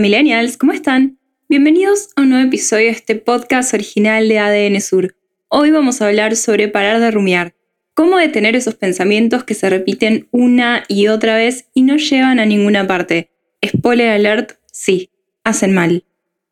Millennials, ¿cómo están? Bienvenidos a un nuevo episodio de este podcast original de ADN Sur. Hoy vamos a hablar sobre parar de rumiar, cómo detener esos pensamientos que se repiten una y otra vez y no llevan a ninguna parte. Spoiler alert, sí, hacen mal.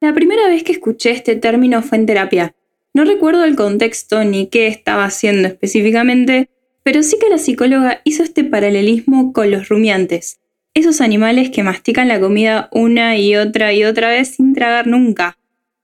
La primera vez que escuché este término fue en terapia. No recuerdo el contexto ni qué estaba haciendo específicamente, pero sí que la psicóloga hizo este paralelismo con los rumiantes esos animales que mastican la comida una y otra y otra vez sin tragar nunca.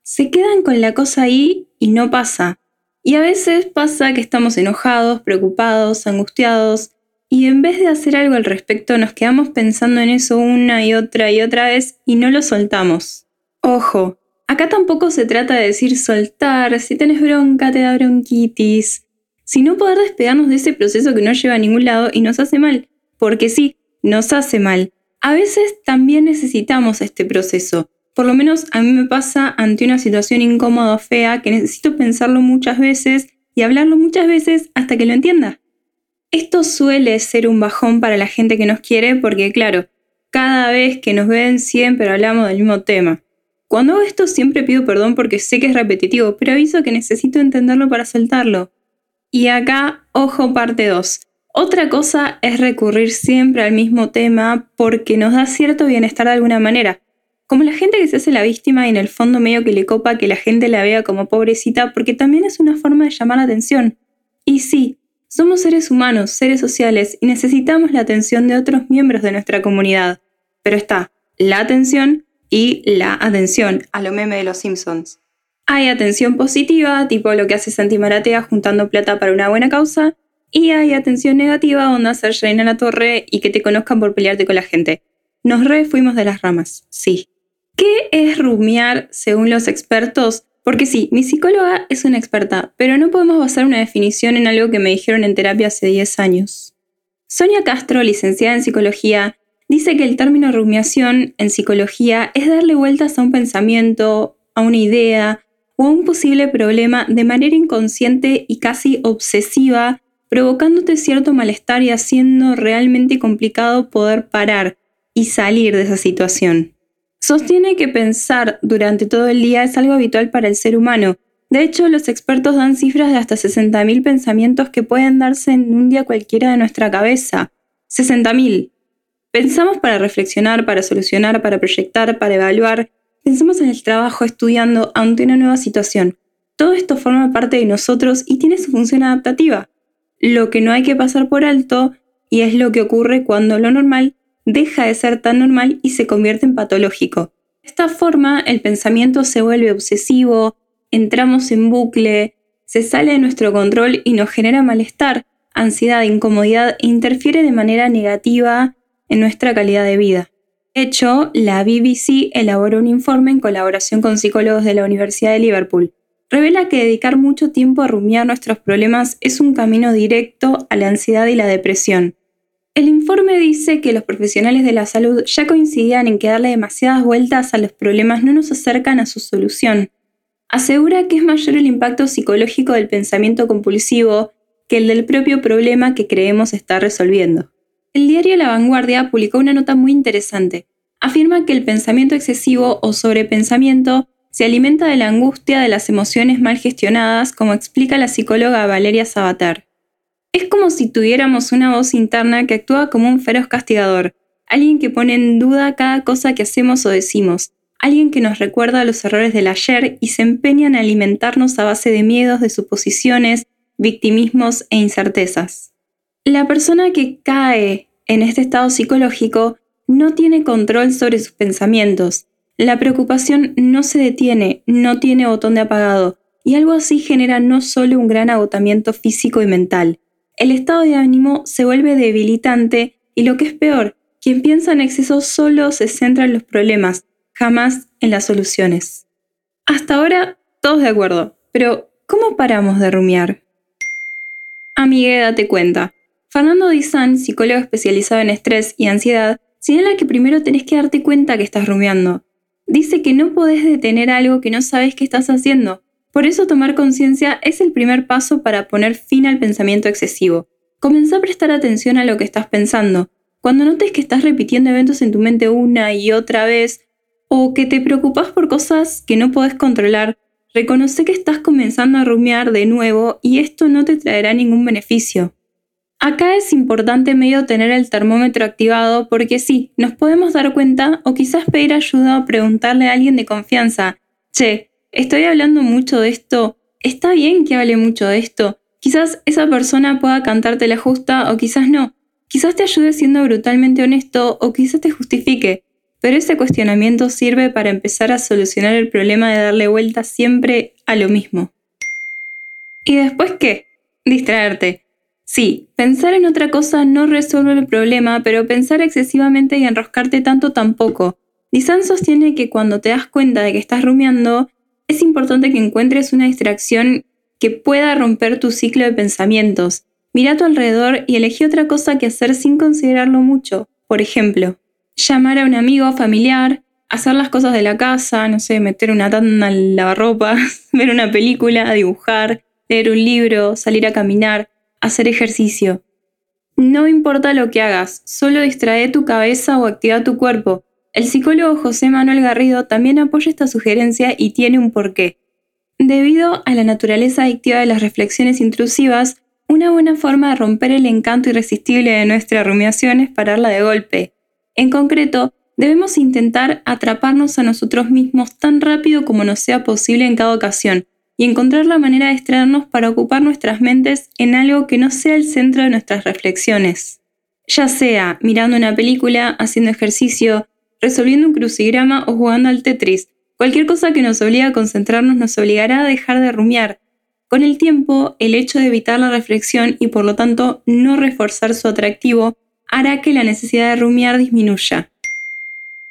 Se quedan con la cosa ahí y no pasa. Y a veces pasa que estamos enojados, preocupados, angustiados, y en vez de hacer algo al respecto nos quedamos pensando en eso una y otra y otra vez y no lo soltamos. Ojo, acá tampoco se trata de decir soltar, si tenés bronca te da bronquitis, sino poder despegarnos de ese proceso que no lleva a ningún lado y nos hace mal, porque sí, nos hace mal. A veces también necesitamos este proceso. Por lo menos a mí me pasa ante una situación incómoda o fea que necesito pensarlo muchas veces y hablarlo muchas veces hasta que lo entienda. Esto suele ser un bajón para la gente que nos quiere porque, claro, cada vez que nos ven siempre hablamos del mismo tema. Cuando hago esto siempre pido perdón porque sé que es repetitivo, pero aviso que necesito entenderlo para soltarlo. Y acá, ojo parte 2. Otra cosa es recurrir siempre al mismo tema porque nos da cierto bienestar de alguna manera. Como la gente que se hace la víctima y en el fondo medio que le copa que la gente la vea como pobrecita porque también es una forma de llamar la atención. Y sí, somos seres humanos, seres sociales y necesitamos la atención de otros miembros de nuestra comunidad. Pero está la atención y la atención a lo meme de los Simpsons. Hay atención positiva, tipo lo que hace Santi Maratea juntando plata para una buena causa, y hay atención negativa, donde hacer reina en la torre y que te conozcan por pelearte con la gente. Nos re fuimos de las ramas, sí. ¿Qué es rumiar según los expertos? Porque sí, mi psicóloga es una experta, pero no podemos basar una definición en algo que me dijeron en terapia hace 10 años. Sonia Castro, licenciada en psicología, dice que el término rumiación en psicología es darle vueltas a un pensamiento, a una idea o a un posible problema de manera inconsciente y casi obsesiva provocándote cierto malestar y haciendo realmente complicado poder parar y salir de esa situación. Sostiene que pensar durante todo el día es algo habitual para el ser humano. De hecho, los expertos dan cifras de hasta 60.000 pensamientos que pueden darse en un día cualquiera de nuestra cabeza. 60.000. Pensamos para reflexionar, para solucionar, para proyectar, para evaluar. Pensamos en el trabajo, estudiando, ante una nueva situación. Todo esto forma parte de nosotros y tiene su función adaptativa lo que no hay que pasar por alto y es lo que ocurre cuando lo normal deja de ser tan normal y se convierte en patológico. De esta forma, el pensamiento se vuelve obsesivo, entramos en bucle, se sale de nuestro control y nos genera malestar, ansiedad, incomodidad e interfiere de manera negativa en nuestra calidad de vida. De hecho, la BBC elaboró un informe en colaboración con psicólogos de la Universidad de Liverpool, revela que dedicar mucho tiempo a rumiar nuestros problemas es un camino directo a la ansiedad y la depresión. El informe dice que los profesionales de la salud ya coincidían en que darle demasiadas vueltas a los problemas no nos acercan a su solución. Asegura que es mayor el impacto psicológico del pensamiento compulsivo que el del propio problema que creemos estar resolviendo. El diario La Vanguardia publicó una nota muy interesante. Afirma que el pensamiento excesivo o sobrepensamiento se alimenta de la angustia de las emociones mal gestionadas, como explica la psicóloga Valeria Sabater. Es como si tuviéramos una voz interna que actúa como un feroz castigador, alguien que pone en duda cada cosa que hacemos o decimos, alguien que nos recuerda los errores del ayer y se empeña en alimentarnos a base de miedos, de suposiciones, victimismos e incertezas. La persona que cae en este estado psicológico no tiene control sobre sus pensamientos, la preocupación no se detiene, no tiene botón de apagado, y algo así genera no solo un gran agotamiento físico y mental, el estado de ánimo se vuelve debilitante y lo que es peor, quien piensa en exceso solo se centra en los problemas, jamás en las soluciones. Hasta ahora, todos de acuerdo, pero ¿cómo paramos de rumiar? Amigue, date cuenta. Fernando Dizan, psicólogo especializado en estrés y ansiedad, señala que primero tenés que darte cuenta que estás rumiando. Dice que no podés detener algo que no sabes qué estás haciendo. Por eso tomar conciencia es el primer paso para poner fin al pensamiento excesivo. Comenzá a prestar atención a lo que estás pensando. Cuando notes que estás repitiendo eventos en tu mente una y otra vez, o que te preocupas por cosas que no podés controlar, reconoce que estás comenzando a rumiar de nuevo y esto no te traerá ningún beneficio. Acá es importante medio tener el termómetro activado porque sí, nos podemos dar cuenta o quizás pedir ayuda o preguntarle a alguien de confianza, che, estoy hablando mucho de esto, ¿está bien que hable mucho de esto? Quizás esa persona pueda cantarte la justa o quizás no. Quizás te ayude siendo brutalmente honesto o quizás te justifique, pero ese cuestionamiento sirve para empezar a solucionar el problema de darle vuelta siempre a lo mismo. ¿Y después qué? Distraerte. Sí, pensar en otra cosa no resuelve el problema, pero pensar excesivamente y enroscarte tanto tampoco. Dizan sostiene que cuando te das cuenta de que estás rumiando, es importante que encuentres una distracción que pueda romper tu ciclo de pensamientos Mira a tu alrededor y elegí otra cosa que hacer sin considerarlo mucho. Por ejemplo, llamar a un amigo familiar, hacer las cosas de la casa, no sé, meter una tanda en lavarropa, ver una película, dibujar, leer un libro, salir a caminar, hacer ejercicio. No importa lo que hagas, solo distrae tu cabeza o activa tu cuerpo. El psicólogo José Manuel Garrido también apoya esta sugerencia y tiene un porqué. Debido a la naturaleza adictiva de las reflexiones intrusivas, una buena forma de romper el encanto irresistible de nuestra rumiación es pararla de golpe. En concreto, debemos intentar atraparnos a nosotros mismos tan rápido como nos sea posible en cada ocasión y encontrar la manera de extraernos para ocupar nuestras mentes en algo que no sea el centro de nuestras reflexiones. Ya sea mirando una película, haciendo ejercicio, resolviendo un crucigrama o jugando al Tetris, cualquier cosa que nos obligue a concentrarnos nos obligará a dejar de rumiar con el tiempo, el hecho de evitar la reflexión y por lo tanto no reforzar su atractivo hará que la necesidad de rumiar disminuya.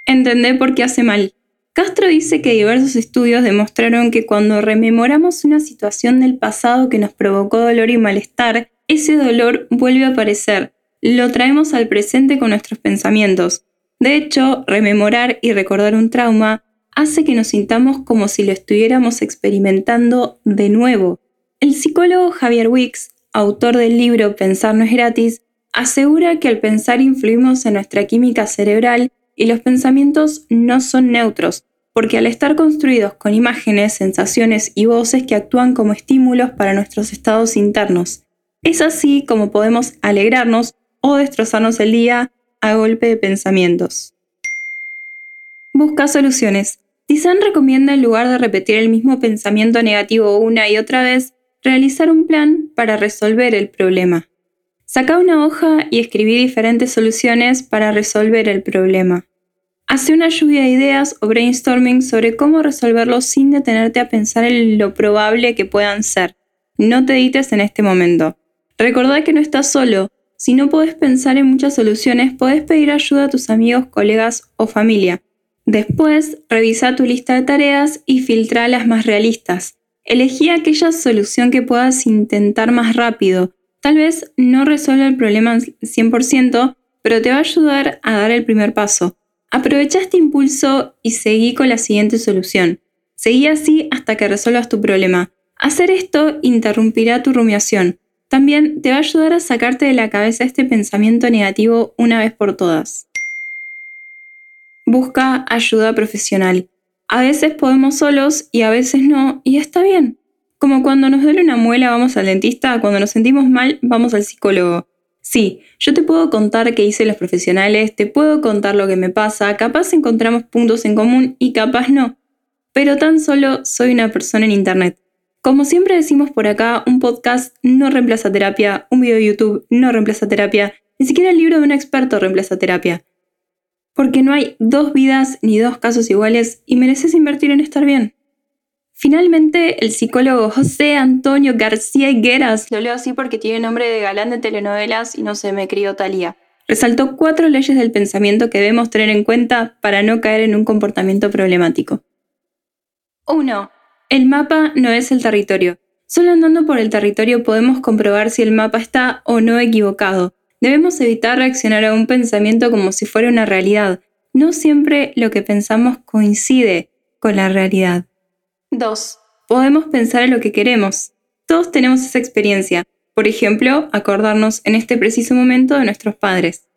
Entender por qué hace mal. Castro dice que diversos estudios demostraron que cuando rememoramos una situación del pasado que nos provocó dolor y malestar, ese dolor vuelve a aparecer. Lo traemos al presente con nuestros pensamientos. De hecho, rememorar y recordar un trauma hace que nos sintamos como si lo estuviéramos experimentando de nuevo. El psicólogo Javier Wicks, autor del libro Pensar no es gratis, asegura que al pensar influimos en nuestra química cerebral y los pensamientos no son neutros, porque al estar construidos con imágenes, sensaciones y voces que actúan como estímulos para nuestros estados internos. Es así como podemos alegrarnos o destrozarnos el día a golpe de pensamientos. Busca soluciones. Tizan recomienda en lugar de repetir el mismo pensamiento negativo una y otra vez, realizar un plan para resolver el problema. Saca una hoja y escribí diferentes soluciones para resolver el problema. Hace una lluvia de ideas o brainstorming sobre cómo resolverlo sin detenerte a pensar en lo probable que puedan ser. No te edites en este momento. Recordá que no estás solo. Si no puedes pensar en muchas soluciones, podés pedir ayuda a tus amigos, colegas o familia. Después, revisa tu lista de tareas y filtra las más realistas. Elegí aquella solución que puedas intentar más rápido. Tal vez no resuelva el problema 100%, pero te va a ayudar a dar el primer paso. Aprovecha este impulso y seguí con la siguiente solución. Seguí así hasta que resuelvas tu problema. Hacer esto interrumpirá tu rumiación. También te va a ayudar a sacarte de la cabeza este pensamiento negativo una vez por todas. Busca ayuda profesional. A veces podemos solos y a veces no, y está bien. Como cuando nos duele una muela vamos al dentista, cuando nos sentimos mal vamos al psicólogo. Sí, yo te puedo contar qué hice los profesionales, te puedo contar lo que me pasa, capaz encontramos puntos en común y capaz no. Pero tan solo soy una persona en Internet. Como siempre decimos por acá, un podcast no reemplaza terapia, un video de YouTube no reemplaza terapia, ni siquiera el libro de un experto reemplaza terapia porque no hay dos vidas ni dos casos iguales y mereces invertir en estar bien. Finalmente, el psicólogo José Antonio García Higueras, lo leo así porque tiene nombre de galán de telenovelas y no se me crió Talía, resaltó cuatro leyes del pensamiento que debemos tener en cuenta para no caer en un comportamiento problemático. 1. El mapa no es el territorio. Solo andando por el territorio podemos comprobar si el mapa está o no equivocado. Debemos evitar reaccionar a un pensamiento como si fuera una realidad. No siempre lo que pensamos coincide con la realidad. 2. Podemos pensar en lo que queremos. Todos tenemos esa experiencia. Por ejemplo, acordarnos en este preciso momento de nuestros padres.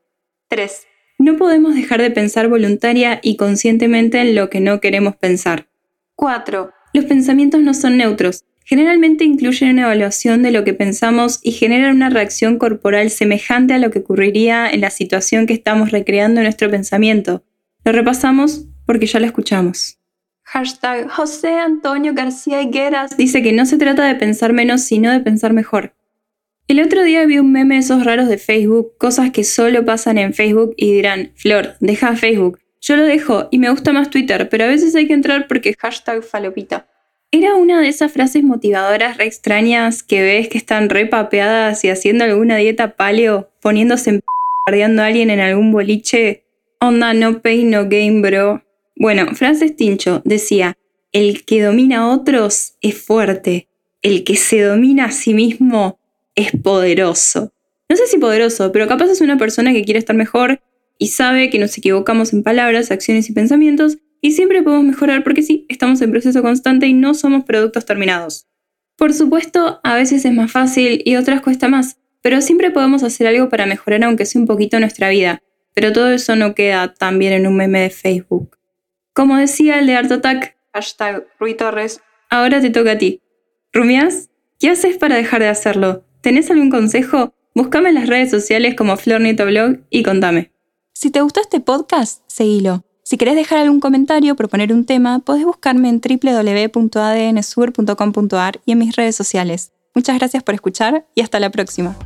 3. No podemos dejar de pensar voluntaria y conscientemente en lo que no queremos pensar. 4. Los pensamientos no son neutros. Generalmente incluyen una evaluación de lo que pensamos y generan una reacción corporal semejante a lo que ocurriría en la situación que estamos recreando en nuestro pensamiento. Lo repasamos porque ya lo escuchamos. Hashtag José Antonio García Higueras dice que no se trata de pensar menos, sino de pensar mejor. El otro día vi un meme de esos raros de Facebook, cosas que solo pasan en Facebook y dirán, Flor, deja Facebook. Yo lo dejo y me gusta más Twitter, pero a veces hay que entrar porque hashtag falopita. Era una de esas frases motivadoras re extrañas que ves que están re papeadas y haciendo alguna dieta paleo, poniéndose en p a alguien en algún boliche. Onda no pain no game, bro. Bueno, Frances Tincho decía, el que domina a otros es fuerte, el que se domina a sí mismo es poderoso. No sé si poderoso, pero capaz es una persona que quiere estar mejor y sabe que nos equivocamos en palabras, acciones y pensamientos y siempre podemos mejorar porque sí, estamos en proceso constante y no somos productos terminados. Por supuesto, a veces es más fácil y otras cuesta más, pero siempre podemos hacer algo para mejorar aunque sea un poquito nuestra vida, pero todo eso no queda tan bien en un meme de Facebook. Como decía el de Art Attack, hashtag Rui Torres, ahora te toca a ti. ¿Rumias? ¿Qué haces para dejar de hacerlo? ¿Tenés algún consejo? Búscame en las redes sociales como Blog y contame. Si te gustó este podcast, seguilo. Si querés dejar algún comentario o proponer un tema, podés buscarme en www.adnsur.com.ar y en mis redes sociales. Muchas gracias por escuchar y hasta la próxima.